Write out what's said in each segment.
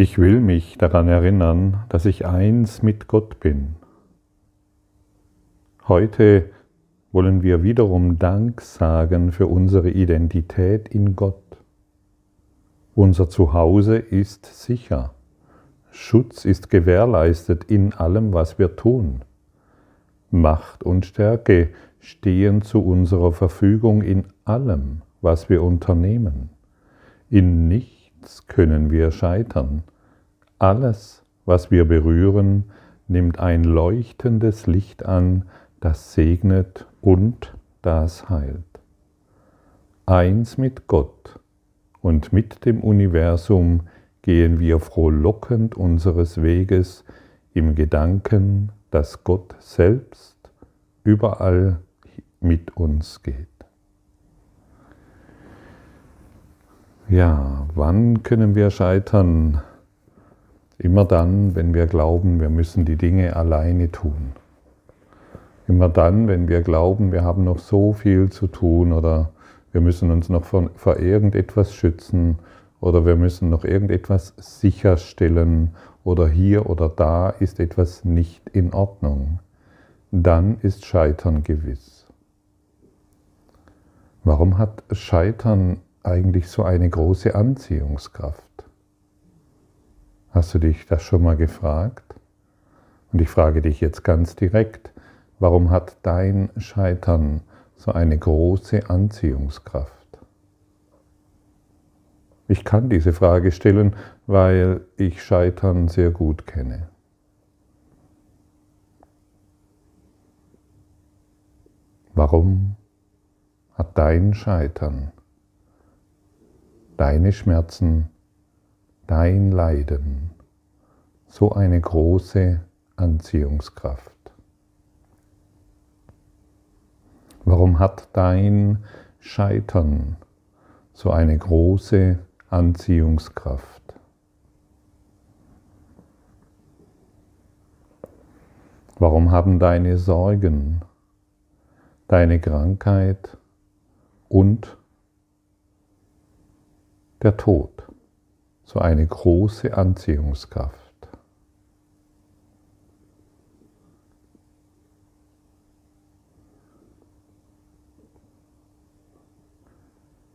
Ich will mich daran erinnern, dass ich eins mit Gott bin. Heute wollen wir wiederum Dank sagen für unsere Identität in Gott. Unser Zuhause ist sicher. Schutz ist gewährleistet in allem, was wir tun. Macht und Stärke stehen zu unserer Verfügung in allem, was wir unternehmen. In nichts nichts können wir scheitern. Alles, was wir berühren, nimmt ein leuchtendes Licht an, das segnet und das heilt. Eins mit Gott und mit dem Universum gehen wir frohlockend unseres Weges im Gedanken, dass Gott selbst überall mit uns geht. Ja, wann können wir scheitern? Immer dann, wenn wir glauben, wir müssen die Dinge alleine tun. Immer dann, wenn wir glauben, wir haben noch so viel zu tun oder wir müssen uns noch vor, vor irgendetwas schützen oder wir müssen noch irgendetwas sicherstellen oder hier oder da ist etwas nicht in Ordnung. Dann ist Scheitern gewiss. Warum hat Scheitern eigentlich so eine große Anziehungskraft? Hast du dich das schon mal gefragt? Und ich frage dich jetzt ganz direkt, warum hat dein Scheitern so eine große Anziehungskraft? Ich kann diese Frage stellen, weil ich Scheitern sehr gut kenne. Warum hat dein Scheitern deine Schmerzen, dein Leiden so eine große Anziehungskraft? Warum hat dein Scheitern so eine große Anziehungskraft? Warum haben deine Sorgen, deine Krankheit und der Tod so eine große Anziehungskraft.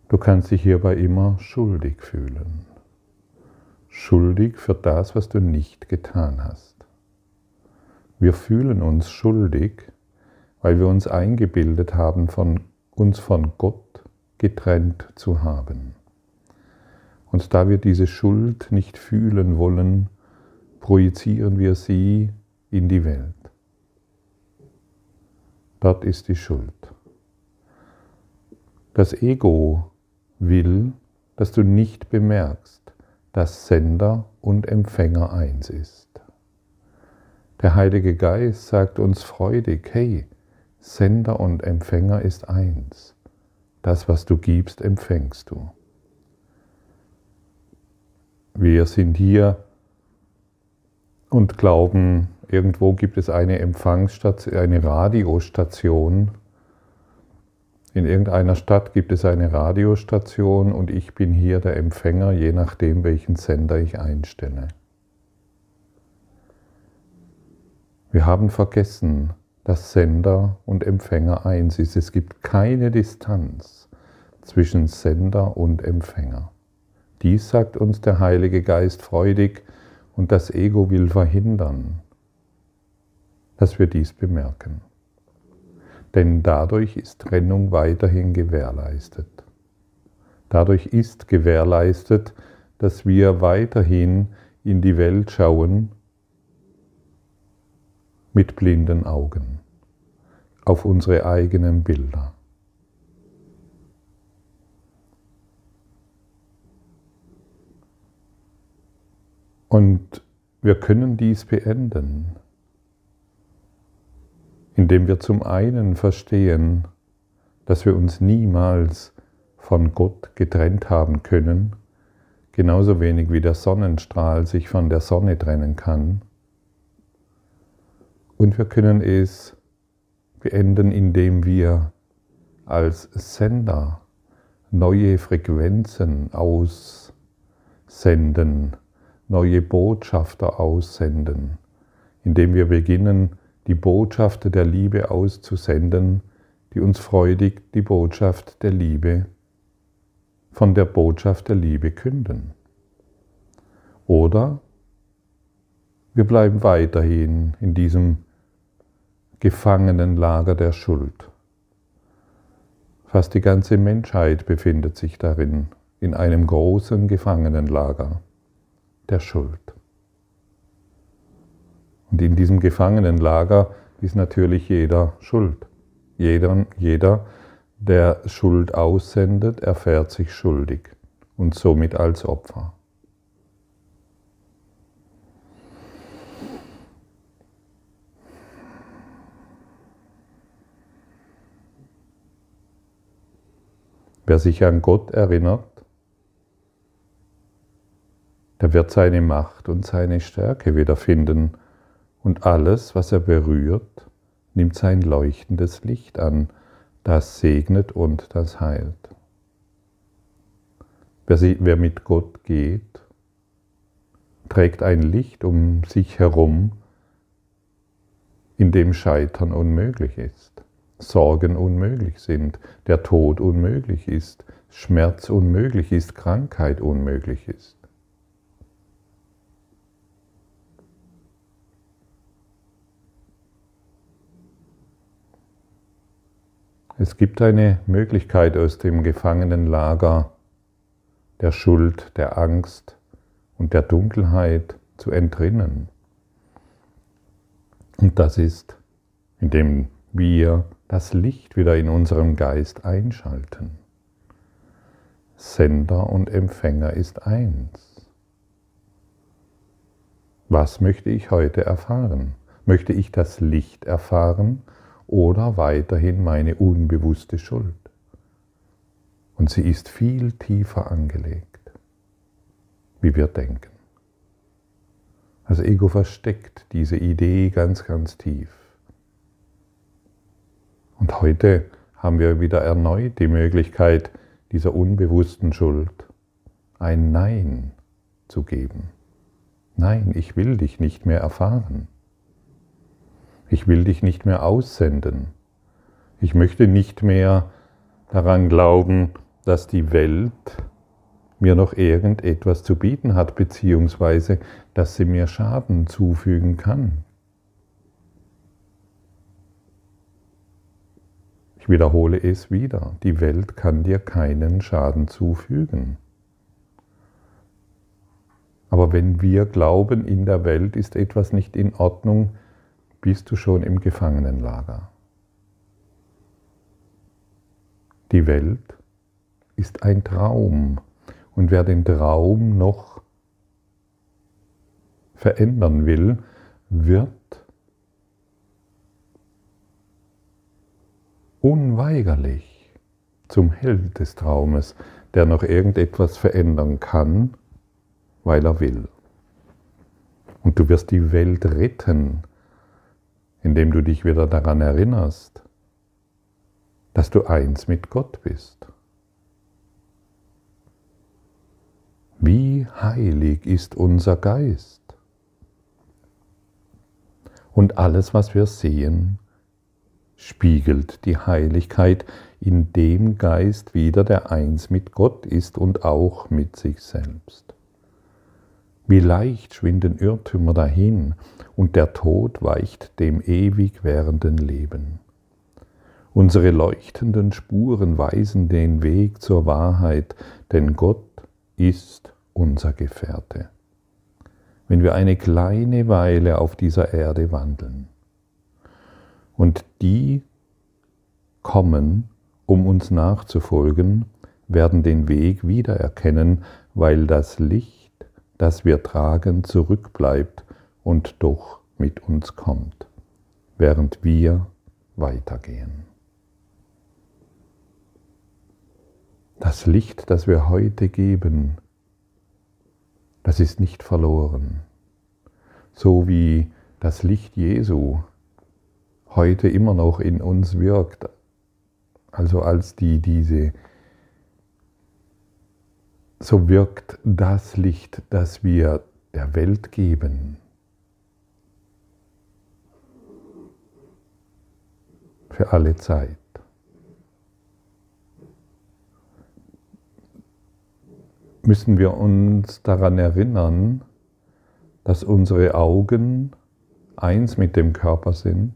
Du kannst dich hierbei immer schuldig fühlen. Schuldig für das, was du nicht getan hast. Wir fühlen uns schuldig, weil wir uns eingebildet haben, von, uns von Gott getrennt zu haben. Und da wir diese Schuld nicht fühlen wollen, projizieren wir sie in die Welt. Dort ist die Schuld. Das Ego will, dass du nicht bemerkst, dass Sender und Empfänger eins ist. Der Heilige Geist sagt uns freudig, hey, Sender und Empfänger ist eins. Das, was du gibst, empfängst du. Wir sind hier und glauben, irgendwo gibt es eine Empfangsstation, eine Radiostation. In irgendeiner Stadt gibt es eine Radiostation und ich bin hier der Empfänger, je nachdem, welchen Sender ich einstelle. Wir haben vergessen, dass Sender und Empfänger eins ist. Es gibt keine Distanz zwischen Sender und Empfänger. Dies sagt uns der Heilige Geist freudig und das Ego will verhindern, dass wir dies bemerken. Denn dadurch ist Trennung weiterhin gewährleistet. Dadurch ist gewährleistet, dass wir weiterhin in die Welt schauen mit blinden Augen auf unsere eigenen Bilder. Und wir können dies beenden, indem wir zum einen verstehen, dass wir uns niemals von Gott getrennt haben können, genauso wenig wie der Sonnenstrahl sich von der Sonne trennen kann. Und wir können es beenden, indem wir als Sender neue Frequenzen aussenden neue Botschafter aussenden, indem wir beginnen, die Botschafter der Liebe auszusenden, die uns freudig die Botschaft der Liebe von der Botschaft der Liebe künden. Oder wir bleiben weiterhin in diesem Gefangenenlager der Schuld. Fast die ganze Menschheit befindet sich darin, in einem großen Gefangenenlager der Schuld. Und in diesem Gefangenenlager ist natürlich jeder schuld. Jeder, jeder, der Schuld aussendet, erfährt sich schuldig und somit als Opfer. Wer sich an Gott erinnert, der wird seine Macht und seine Stärke wiederfinden und alles, was er berührt, nimmt sein leuchtendes Licht an, das segnet und das heilt. Wer mit Gott geht, trägt ein Licht um sich herum, in dem Scheitern unmöglich ist, Sorgen unmöglich sind, der Tod unmöglich ist, Schmerz unmöglich ist, Krankheit unmöglich ist. Es gibt eine Möglichkeit aus dem Gefangenenlager der Schuld, der Angst und der Dunkelheit zu entrinnen. Und das ist, indem wir das Licht wieder in unserem Geist einschalten. Sender und Empfänger ist eins. Was möchte ich heute erfahren? Möchte ich das Licht erfahren oder weiterhin meine unbewusste Schuld. Und sie ist viel tiefer angelegt, wie wir denken. Das Ego versteckt diese Idee ganz, ganz tief. Und heute haben wir wieder erneut die Möglichkeit, dieser unbewussten Schuld ein Nein zu geben. Nein, ich will dich nicht mehr erfahren. Ich will dich nicht mehr aussenden. Ich möchte nicht mehr daran glauben, dass die Welt mir noch irgendetwas zu bieten hat, beziehungsweise dass sie mir Schaden zufügen kann. Ich wiederhole es wieder, die Welt kann dir keinen Schaden zufügen. Aber wenn wir glauben, in der Welt ist etwas nicht in Ordnung, bist du schon im Gefangenenlager. Die Welt ist ein Traum und wer den Traum noch verändern will, wird unweigerlich zum Held des Traumes, der noch irgendetwas verändern kann, weil er will. Und du wirst die Welt retten, indem du dich wieder daran erinnerst, dass du eins mit Gott bist. Wie heilig ist unser Geist? Und alles, was wir sehen, spiegelt die Heiligkeit in dem Geist wieder, der eins mit Gott ist und auch mit sich selbst. Wie leicht schwinden Irrtümer dahin und der Tod weicht dem ewig währenden Leben. Unsere leuchtenden Spuren weisen den Weg zur Wahrheit, denn Gott ist unser Gefährte. Wenn wir eine kleine Weile auf dieser Erde wandeln und die kommen, um uns nachzufolgen, werden den Weg wiedererkennen, weil das Licht das wir tragen, zurückbleibt und doch mit uns kommt, während wir weitergehen. Das Licht, das wir heute geben, das ist nicht verloren. So wie das Licht Jesu heute immer noch in uns wirkt, also als die diese so wirkt das Licht, das wir der Welt geben. Für alle Zeit. Müssen wir uns daran erinnern, dass unsere Augen eins mit dem Körper sind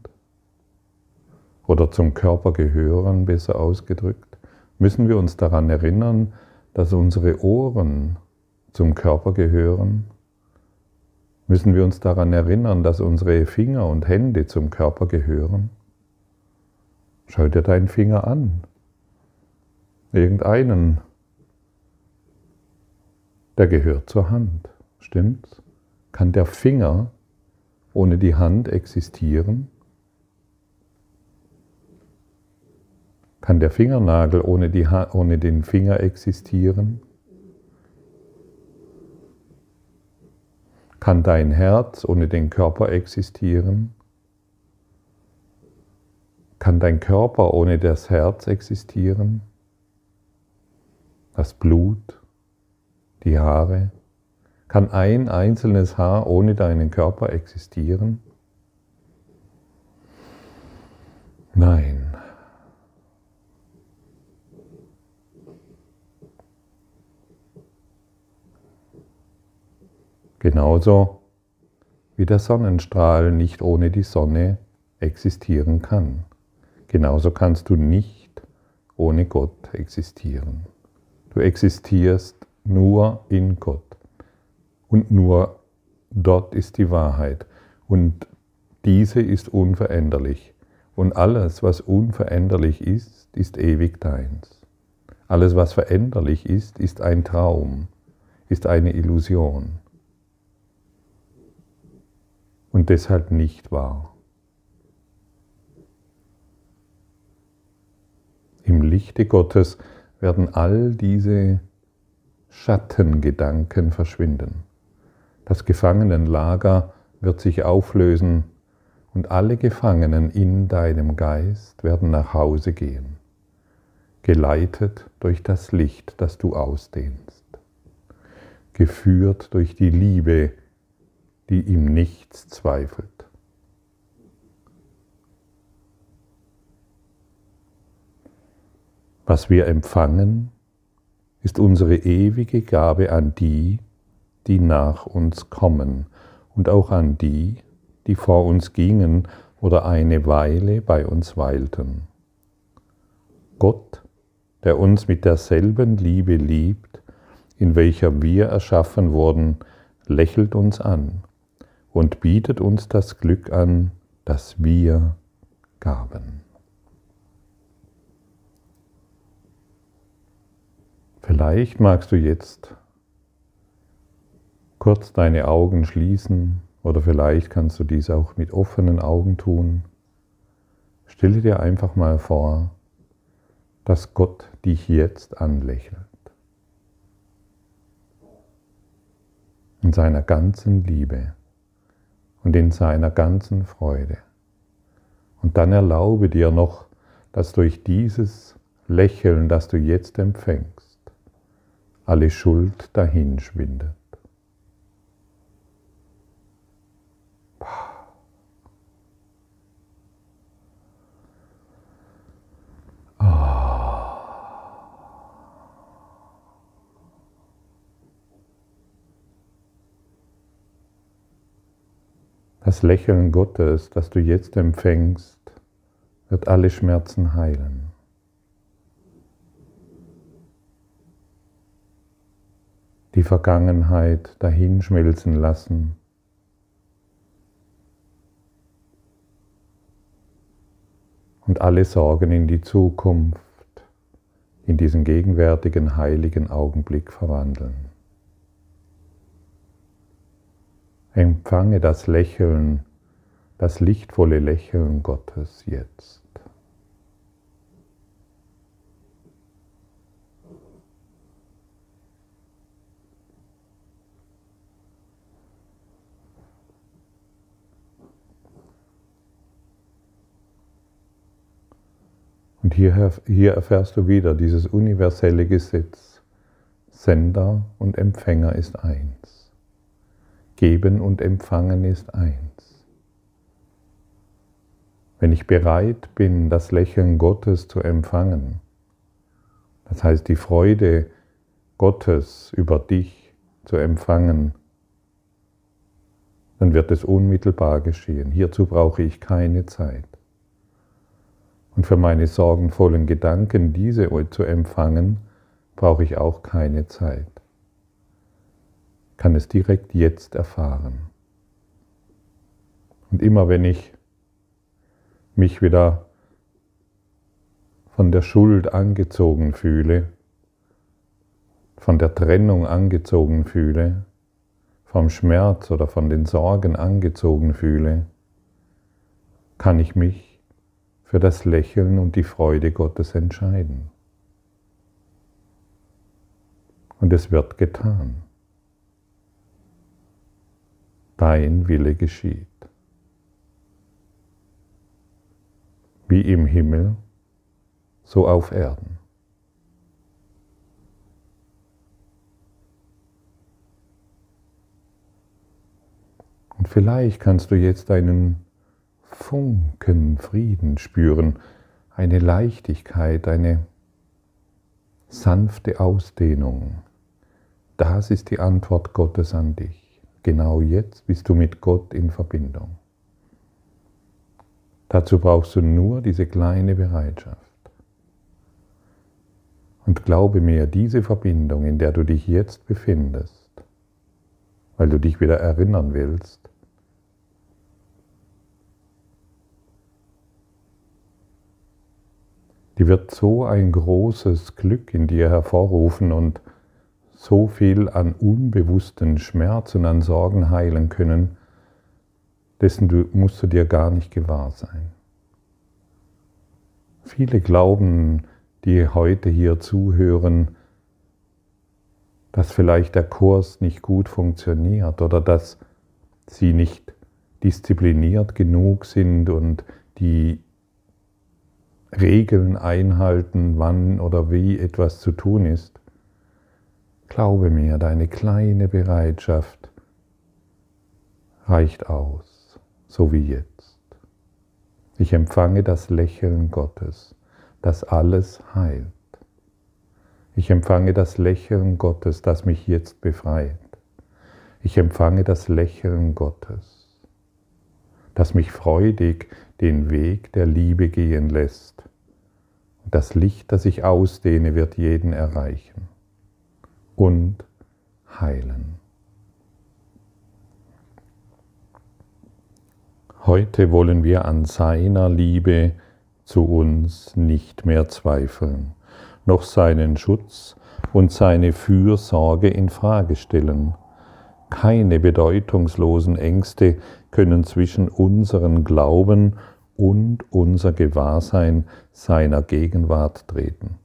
oder zum Körper gehören, besser ausgedrückt, müssen wir uns daran erinnern, dass unsere Ohren zum Körper gehören, müssen wir uns daran erinnern, dass unsere Finger und Hände zum Körper gehören. Schau dir deinen Finger an. Irgendeinen. Der gehört zur Hand. Stimmt's? Kann der Finger ohne die Hand existieren? Kann der Fingernagel ohne, die ohne den Finger existieren? Kann dein Herz ohne den Körper existieren? Kann dein Körper ohne das Herz existieren? Das Blut, die Haare? Kann ein einzelnes Haar ohne deinen Körper existieren? Nein. Genauso wie der Sonnenstrahl nicht ohne die Sonne existieren kann. Genauso kannst du nicht ohne Gott existieren. Du existierst nur in Gott. Und nur dort ist die Wahrheit. Und diese ist unveränderlich. Und alles, was unveränderlich ist, ist ewig deins. Alles, was veränderlich ist, ist ein Traum, ist eine Illusion. Und deshalb nicht wahr. Im Lichte Gottes werden all diese Schattengedanken verschwinden. Das Gefangenenlager wird sich auflösen und alle Gefangenen in deinem Geist werden nach Hause gehen, geleitet durch das Licht, das du ausdehnst, geführt durch die Liebe, die im Nichts zweifelt. Was wir empfangen, ist unsere ewige Gabe an die, die nach uns kommen und auch an die, die vor uns gingen oder eine Weile bei uns weilten. Gott, der uns mit derselben Liebe liebt, in welcher wir erschaffen wurden, lächelt uns an und bietet uns das Glück an, das wir gaben. Vielleicht magst du jetzt kurz deine Augen schließen oder vielleicht kannst du dies auch mit offenen Augen tun. Stelle dir einfach mal vor, dass Gott dich jetzt anlächelt. In seiner ganzen Liebe und in seiner ganzen Freude. Und dann erlaube dir noch, dass durch dieses Lächeln, das du jetzt empfängst, alle Schuld dahinschwindet. Das Lächeln Gottes, das du jetzt empfängst, wird alle Schmerzen heilen. Die Vergangenheit dahinschmelzen lassen. Und alle Sorgen in die Zukunft, in diesen gegenwärtigen heiligen Augenblick verwandeln. Empfange das Lächeln, das lichtvolle Lächeln Gottes jetzt. Und hier, hier erfährst du wieder dieses universelle Gesetz. Sender und Empfänger ist eins. Geben und Empfangen ist eins. Wenn ich bereit bin, das Lächeln Gottes zu empfangen, das heißt die Freude Gottes über dich zu empfangen, dann wird es unmittelbar geschehen. Hierzu brauche ich keine Zeit. Und für meine sorgenvollen Gedanken, diese zu empfangen, brauche ich auch keine Zeit. Kann es direkt jetzt erfahren. Und immer wenn ich mich wieder von der Schuld angezogen fühle, von der Trennung angezogen fühle, vom Schmerz oder von den Sorgen angezogen fühle, kann ich mich für das Lächeln und die Freude Gottes entscheiden. Und es wird getan. Dein Wille geschieht. Wie im Himmel, so auf Erden. Und vielleicht kannst du jetzt einen Funken Frieden spüren, eine Leichtigkeit, eine sanfte Ausdehnung. Das ist die Antwort Gottes an dich. Genau jetzt bist du mit Gott in Verbindung. Dazu brauchst du nur diese kleine Bereitschaft. Und glaube mir, diese Verbindung, in der du dich jetzt befindest, weil du dich wieder erinnern willst, die wird so ein großes Glück in dir hervorrufen und so viel an unbewussten Schmerz und an Sorgen heilen können, dessen musst du dir gar nicht gewahr sein. Viele glauben, die heute hier zuhören, dass vielleicht der Kurs nicht gut funktioniert oder dass sie nicht diszipliniert genug sind und die Regeln einhalten, wann oder wie etwas zu tun ist. Glaube mir, deine kleine Bereitschaft reicht aus, so wie jetzt. Ich empfange das Lächeln Gottes, das alles heilt. Ich empfange das Lächeln Gottes, das mich jetzt befreit. Ich empfange das Lächeln Gottes, das mich freudig den Weg der Liebe gehen lässt. Das Licht, das ich ausdehne, wird jeden erreichen und heilen. Heute wollen wir an seiner Liebe zu uns nicht mehr zweifeln, noch seinen Schutz und seine Fürsorge in Frage stellen. Keine bedeutungslosen Ängste können zwischen unseren Glauben und unser Gewahrsein seiner Gegenwart treten.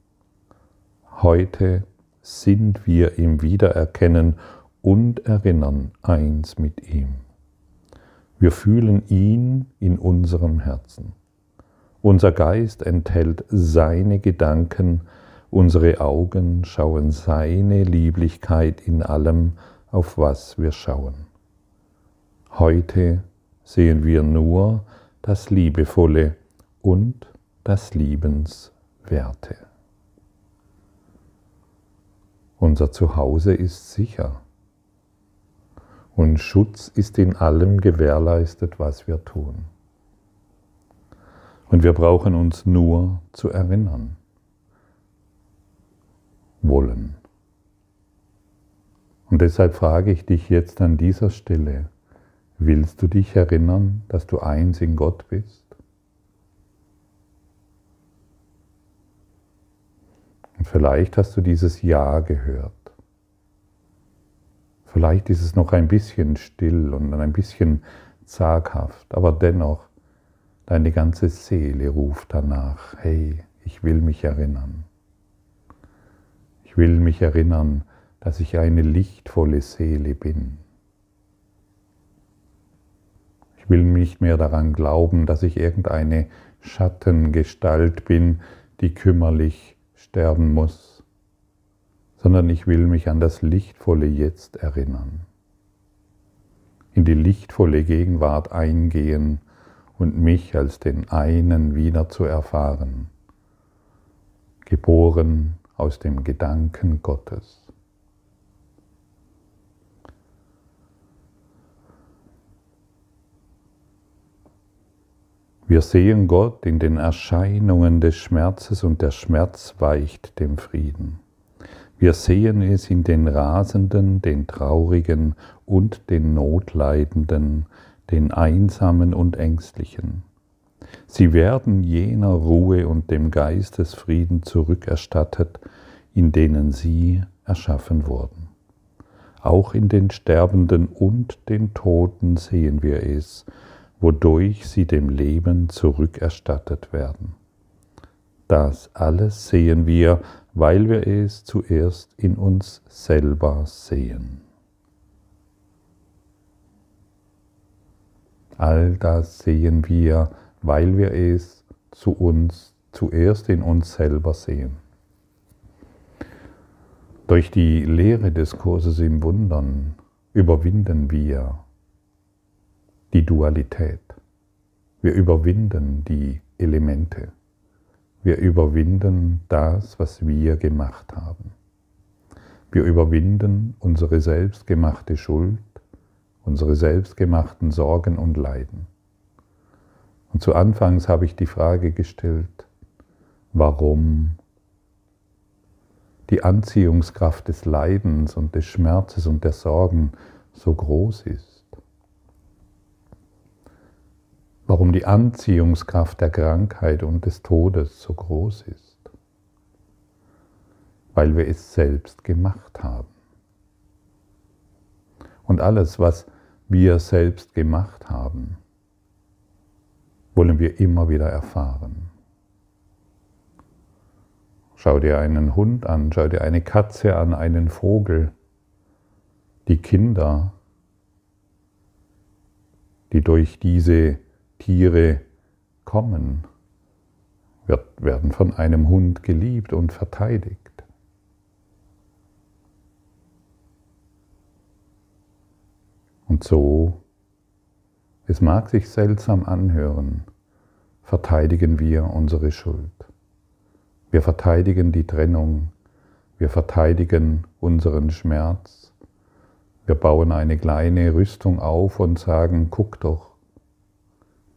Heute sind wir im Wiedererkennen und Erinnern eins mit ihm. Wir fühlen ihn in unserem Herzen. Unser Geist enthält seine Gedanken, unsere Augen schauen seine Lieblichkeit in allem, auf was wir schauen. Heute sehen wir nur das Liebevolle und das Liebenswerte. Unser Zuhause ist sicher und Schutz ist in allem gewährleistet, was wir tun. Und wir brauchen uns nur zu erinnern wollen. Und deshalb frage ich dich jetzt an dieser Stelle, Willst du dich erinnern, dass du eins in Gott bist? Und vielleicht hast du dieses Ja gehört. Vielleicht ist es noch ein bisschen still und ein bisschen zaghaft, aber dennoch, deine ganze Seele ruft danach, hey, ich will mich erinnern. Ich will mich erinnern, dass ich eine lichtvolle Seele bin. Ich will nicht mehr daran glauben, dass ich irgendeine Schattengestalt bin, die kümmerlich sterben muss, sondern ich will mich an das lichtvolle Jetzt erinnern. in die lichtvolle Gegenwart eingehen und mich als den einen wieder zu erfahren, geboren aus dem Gedanken Gottes. Wir sehen Gott in den Erscheinungen des Schmerzes und der Schmerz weicht dem Frieden. Wir sehen es in den Rasenden, den Traurigen und den Notleidenden, den Einsamen und Ängstlichen. Sie werden jener Ruhe und dem Geistesfrieden zurückerstattet, in denen sie erschaffen wurden. Auch in den Sterbenden und den Toten sehen wir es, wodurch sie dem Leben zurückerstattet werden. Das alles sehen wir, weil wir es zuerst in uns selber sehen. All das sehen wir, weil wir es zu uns zuerst in uns selber sehen. Durch die Lehre des Kurses im Wundern überwinden wir die Dualität. Wir überwinden die Elemente. Wir überwinden das, was wir gemacht haben. Wir überwinden unsere selbstgemachte Schuld, unsere selbstgemachten Sorgen und Leiden. Und zu Anfangs habe ich die Frage gestellt, warum die Anziehungskraft des Leidens und des Schmerzes und der Sorgen so groß ist. Warum die Anziehungskraft der Krankheit und des Todes so groß ist. Weil wir es selbst gemacht haben. Und alles, was wir selbst gemacht haben, wollen wir immer wieder erfahren. Schau dir einen Hund an, schau dir eine Katze an, einen Vogel, die Kinder, die durch diese Tiere kommen, werden von einem Hund geliebt und verteidigt. Und so, es mag sich seltsam anhören, verteidigen wir unsere Schuld. Wir verteidigen die Trennung, wir verteidigen unseren Schmerz, wir bauen eine kleine Rüstung auf und sagen, guck doch,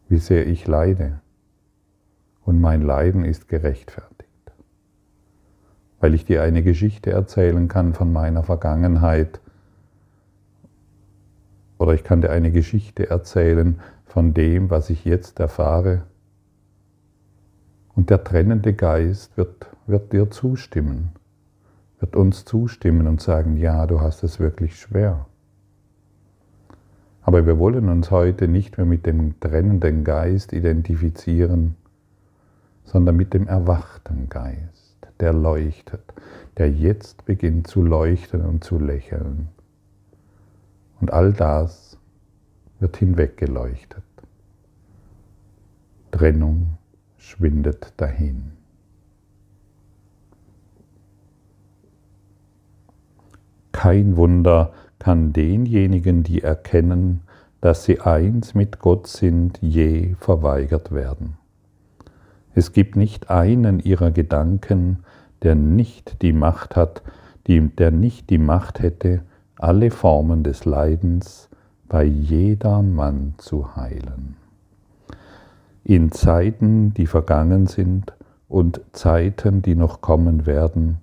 wie sehr ich leide. Und mein Leiden ist gerechtfertigt. Weil ich dir eine Geschichte erzählen kann von meiner Vergangenheit. Oder ich kann dir eine Geschichte erzählen von dem, was ich jetzt erfahre. Und der trennende Geist wird, wird dir zustimmen, wird uns zustimmen und sagen, ja, du hast es wirklich schwer. Aber wir wollen uns heute nicht mehr mit dem trennenden Geist identifizieren, sondern mit dem erwachten Geist, der leuchtet, der jetzt beginnt zu leuchten und zu lächeln. Und all das wird hinweggeleuchtet. Trennung schwindet dahin. Kein Wunder, kann denjenigen, die erkennen, dass sie eins mit Gott sind, je verweigert werden. Es gibt nicht einen ihrer Gedanken, der nicht die Macht hat, der nicht die Macht hätte, alle Formen des Leidens bei jedermann zu heilen. In Zeiten, die vergangen sind und Zeiten, die noch kommen werden,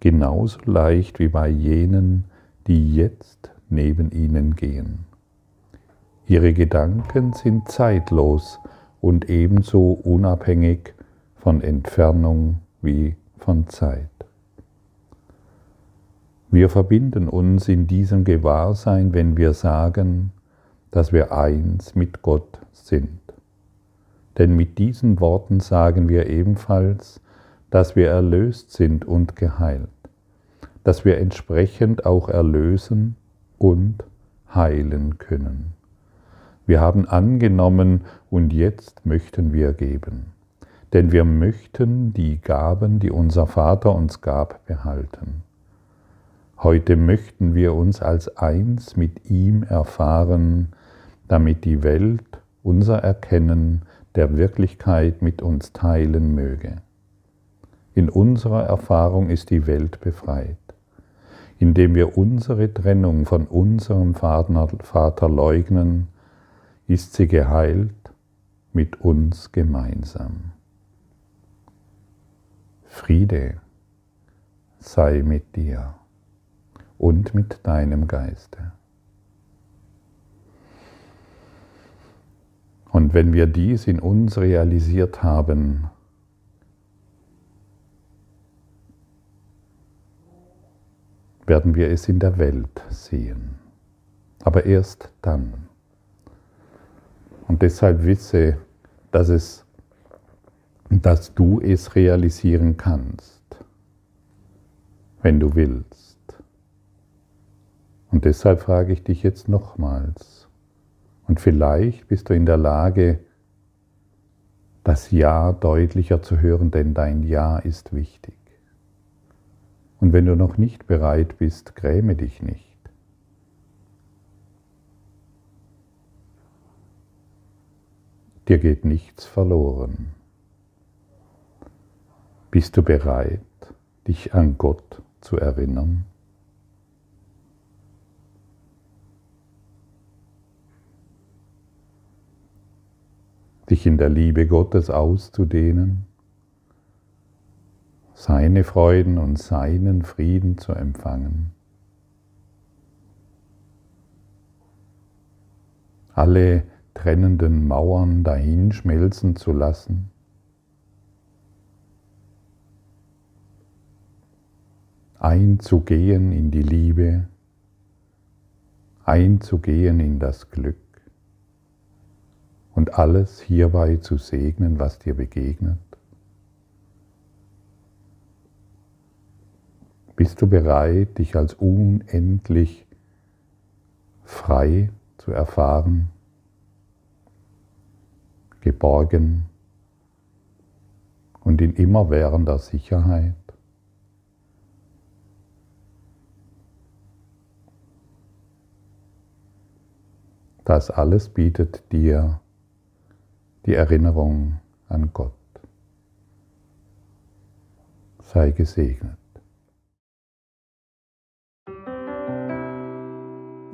genauso leicht wie bei jenen, die jetzt neben ihnen gehen. Ihre Gedanken sind zeitlos und ebenso unabhängig von Entfernung wie von Zeit. Wir verbinden uns in diesem Gewahrsein, wenn wir sagen, dass wir eins mit Gott sind. Denn mit diesen Worten sagen wir ebenfalls, dass wir erlöst sind und geheilt dass wir entsprechend auch erlösen und heilen können. Wir haben angenommen und jetzt möchten wir geben. Denn wir möchten die Gaben, die unser Vater uns gab, behalten. Heute möchten wir uns als eins mit ihm erfahren, damit die Welt unser Erkennen der Wirklichkeit mit uns teilen möge. In unserer Erfahrung ist die Welt befreit. Indem wir unsere Trennung von unserem Vater leugnen, ist sie geheilt mit uns gemeinsam. Friede sei mit dir und mit deinem Geiste. Und wenn wir dies in uns realisiert haben, werden wir es in der Welt sehen. Aber erst dann. Und deshalb wisse, dass, es, dass du es realisieren kannst, wenn du willst. Und deshalb frage ich dich jetzt nochmals. Und vielleicht bist du in der Lage, das Ja deutlicher zu hören, denn dein Ja ist wichtig. Und wenn du noch nicht bereit bist, gräme dich nicht. Dir geht nichts verloren. Bist du bereit, dich an Gott zu erinnern? Dich in der Liebe Gottes auszudehnen? Seine Freuden und seinen Frieden zu empfangen. Alle trennenden Mauern dahinschmelzen zu lassen. Einzugehen in die Liebe, einzugehen in das Glück und alles hierbei zu segnen, was dir begegnet. Bist du bereit, dich als unendlich frei zu erfahren, geborgen und in immerwährender Sicherheit? Das alles bietet dir die Erinnerung an Gott. Sei gesegnet.